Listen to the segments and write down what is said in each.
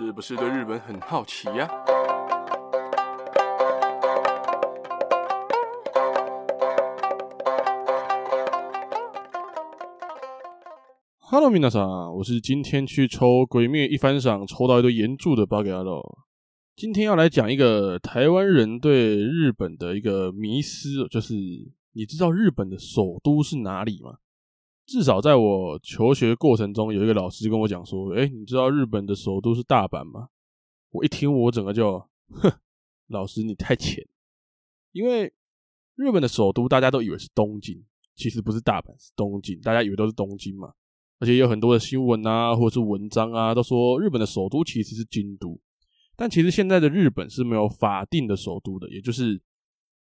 是不是对日本很好奇呀？Hello，皆さん，我是今天去抽《鬼灭一番赏》抽到一堆炎柱的八嘎喽。今天要来讲一个台湾人对日本的一个迷思，就是你知道日本的首都是哪里吗？至少在我求学过程中，有一个老师跟我讲说：“哎，你知道日本的首都是大阪吗？”我一听，我整个就，哼，老师你太浅。因为日本的首都大家都以为是东京，其实不是大阪，是东京。大家以为都是东京嘛，而且有很多的新闻啊，或者是文章啊，都说日本的首都其实是京都。但其实现在的日本是没有法定的首都的，也就是。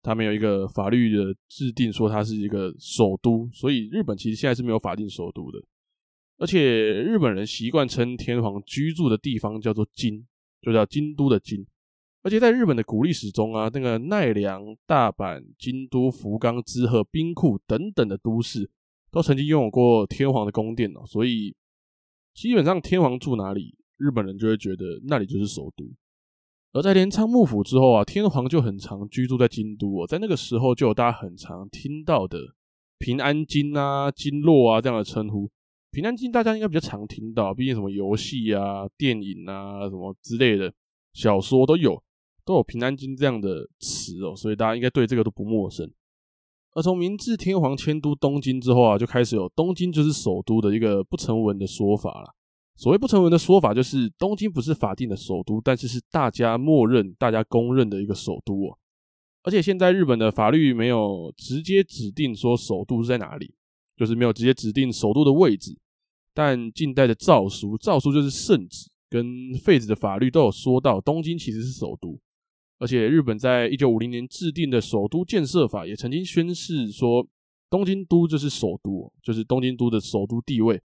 他没有一个法律的制定说它是一个首都，所以日本其实现在是没有法定首都的。而且日本人习惯称天皇居住的地方叫做京，就叫京都的京。而且在日本的古历史中啊，那个奈良、大阪、京都、福冈、滋贺、兵库等等的都市，都曾经拥有过天皇的宫殿哦。所以基本上天皇住哪里，日本人就会觉得那里就是首都。而在镰仓幕府之后啊，天皇就很常居住在京都哦。在那个时候，就有大家很常听到的平安京啊、京洛啊这样的称呼。平安京大家应该比较常听到，毕竟什么游戏啊、电影啊、什么之类的小说都有，都有平安京这样的词哦，所以大家应该对这个都不陌生。而从明治天皇迁都东京之后啊，就开始有东京就是首都的一个不成文的说法了。所谓不成文的说法，就是东京不是法定的首都，但是是大家默认、大家公认的一个首都哦。而且现在日本的法律没有直接指定说首都是在哪里，就是没有直接指定首都的位置。但近代的诏书，诏书就是圣旨跟废止的法律都有说到东京其实是首都。而且日本在一九五零年制定的首都建设法也曾经宣示说，东京都就是首都，就是东京都的首都地位。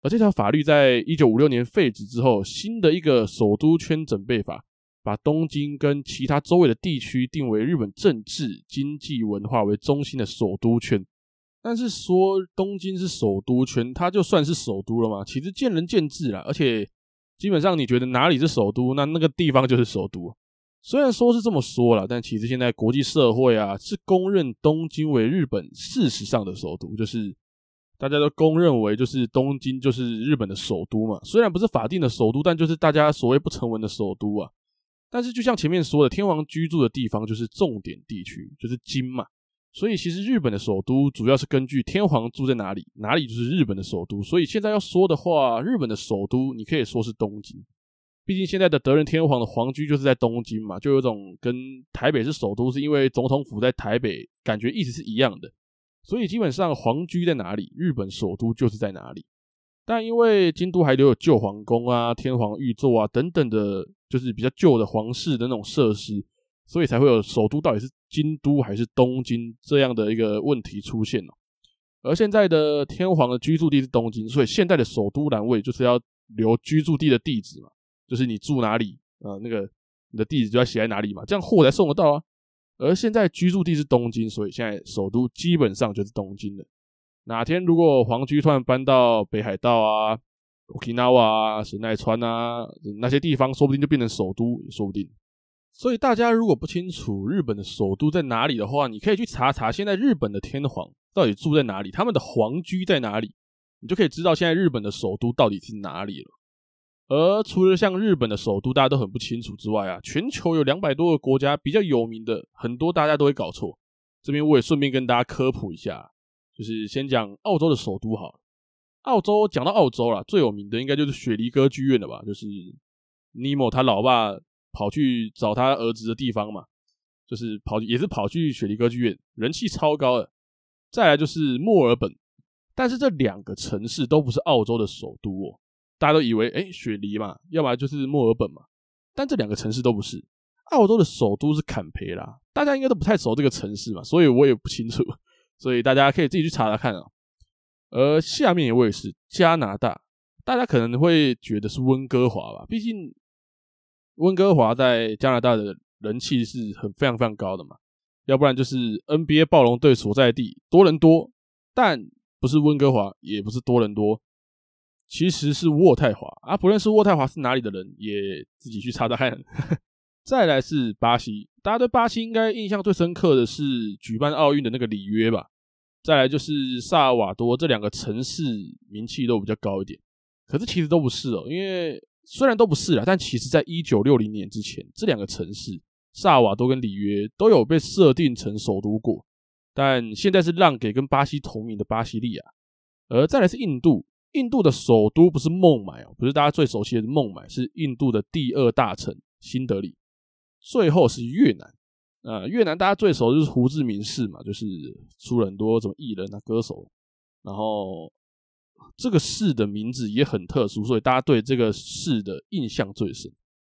而这条法律在一九五六年废止之后，新的一个首都圈整备法，把东京跟其他周围的地区定为日本政治、经济、文化为中心的首都圈。但是说东京是首都圈，它就算是首都了吗？其实见仁见智啦。而且基本上你觉得哪里是首都，那那个地方就是首都。虽然说是这么说啦，但其实现在国际社会啊是公认东京为日本事实上的首都，就是。大家都公认为，就是东京就是日本的首都嘛。虽然不是法定的首都，但就是大家所谓不成文的首都啊。但是就像前面说的，天皇居住的地方就是重点地区，就是京嘛。所以其实日本的首都主要是根据天皇住在哪里，哪里就是日本的首都。所以现在要说的话，日本的首都你可以说是东京。毕竟现在的德仁天皇的皇居就是在东京嘛，就有种跟台北是首都，是因为总统府在台北，感觉意思是一样的。所以基本上皇居在哪里，日本首都就是在哪里。但因为京都还留有旧皇宫啊、天皇御座啊等等的，就是比较旧的皇室的那种设施，所以才会有首都到底是京都还是东京这样的一个问题出现了。而现在的天皇的居住地是东京，所以现在的首都栏位就是要留居住地的地址嘛，就是你住哪里啊，那个你的地址就要写在哪里嘛，这样货才送得到啊。而现在居住地是东京，所以现在首都基本上就是东京了。哪天如果皇居突然搬到北海道啊、Okinawa 啊、神奈川啊那些地方，说不定就变成首都也说不定。所以大家如果不清楚日本的首都在哪里的话，你可以去查查现在日本的天皇到底住在哪里，他们的皇居在哪里，你就可以知道现在日本的首都到底是哪里了。而除了像日本的首都大家都很不清楚之外啊，全球有两百多个国家比较有名的，很多大家都会搞错。这边我也顺便跟大家科普一下，就是先讲澳洲的首都好了。澳洲讲到澳洲啦，最有名的应该就是雪梨歌剧院了吧？就是尼莫他老爸跑去找他儿子的地方嘛，就是跑也是跑去雪梨歌剧院，人气超高的。再来就是墨尔本，但是这两个城市都不是澳洲的首都哦。大家都以为，诶，雪梨嘛，要不然就是墨尔本嘛，但这两个城市都不是。澳洲的首都是坎培拉，大家应该都不太熟这个城市嘛，所以我也不清楚，所以大家可以自己去查查看啊。而下面一位是加拿大，大家可能会觉得是温哥华吧，毕竟温哥华在加拿大的人气是很非常非常高的嘛，要不然就是 NBA 暴龙队所在地多伦多，但不是温哥华，也不是多伦多。其实是渥太华啊，不认识渥太华是哪里的人，也自己去查查看。再来是巴西，大家对巴西应该印象最深刻的是举办奥运的那个里约吧。再来就是萨尔瓦多，这两个城市名气都比较高一点，可是其实都不是哦，因为虽然都不是啦，但其实在一九六零年之前，这两个城市萨尔瓦多跟里约都有被设定成首都过，但现在是让给跟巴西同名的巴西利亚。而再来是印度。印度的首都不是孟买哦，不是大家最熟悉的孟买，是印度的第二大城新德里。最后是越南，呃，越南大家最熟就是胡志明市嘛，就是出了很多什么艺人啊、歌手。然后这个市的名字也很特殊，所以大家对这个市的印象最深，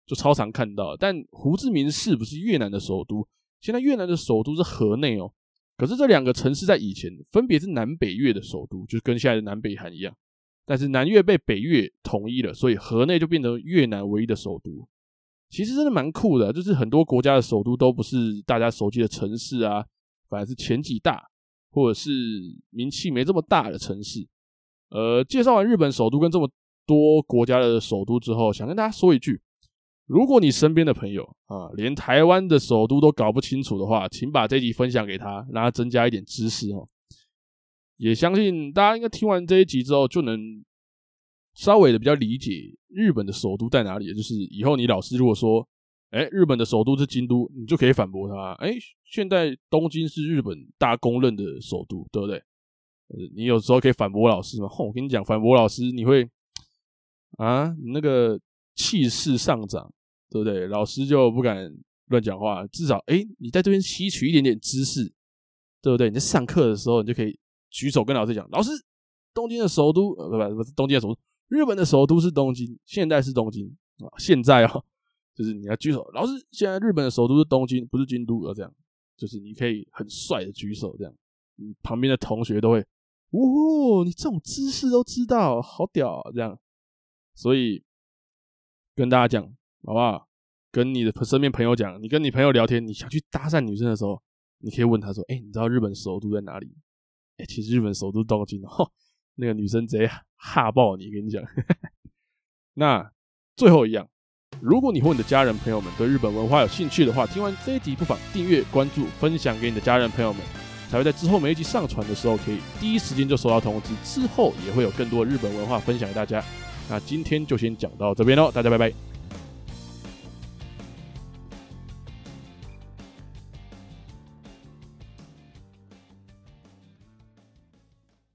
就超常看到。但胡志明市不是越南的首都，现在越南的首都是河内哦。可是这两个城市在以前分别是南北越的首都，就是跟现在的南北韩一样。但是南越被北越统一了，所以河内就变成越南唯一的首都。其实真的蛮酷的，就是很多国家的首都都不是大家熟悉的城市啊，反而是前几大或者是名气没这么大的城市。呃，介绍完日本首都跟这么多国家的首都之后，想跟大家说一句：如果你身边的朋友啊，连台湾的首都都搞不清楚的话，请把这集分享给他，让他增加一点知识哦。也相信大家应该听完这一集之后，就能稍微的比较理解日本的首都在哪里。就是以后你老师如果说，哎，日本的首都是京都，你就可以反驳他，哎，现在东京是日本大公认的首都，对不对？你有时候可以反驳老师嘛。我跟你讲，反驳老师你会啊，你那个气势上涨，对不对？老师就不敢乱讲话，至少哎，你在这边吸取一点点知识，对不对？你在上课的时候，你就可以。举手跟老师讲，老师，东京的首都呃不不不是东京的首都，日本的首都是东京，现在是东京啊，现在哦，就是你要举手，老师，现在日本的首都是东京，不是京都，要这样，就是你可以很帅的举手，这样，你旁边的同学都会，哦，你这种姿势都知道，好屌啊，这样，所以跟大家讲，好不好？跟你的身边朋友讲，你跟你朋友聊天，你想去搭讪女生的时候，你可以问他说，哎，你知道日本首都在哪里？其实日本首都东京哦，那个女生直接吓爆你，跟你讲。那最后一样，如果你和你的家人朋友们对日本文化有兴趣的话，听完这一集不妨订阅、关注、分享给你的家人朋友们，才会在之后每一集上传的时候，可以第一时间就收到通知。之后也会有更多日本文化分享给大家。那今天就先讲到这边喽，大家拜拜。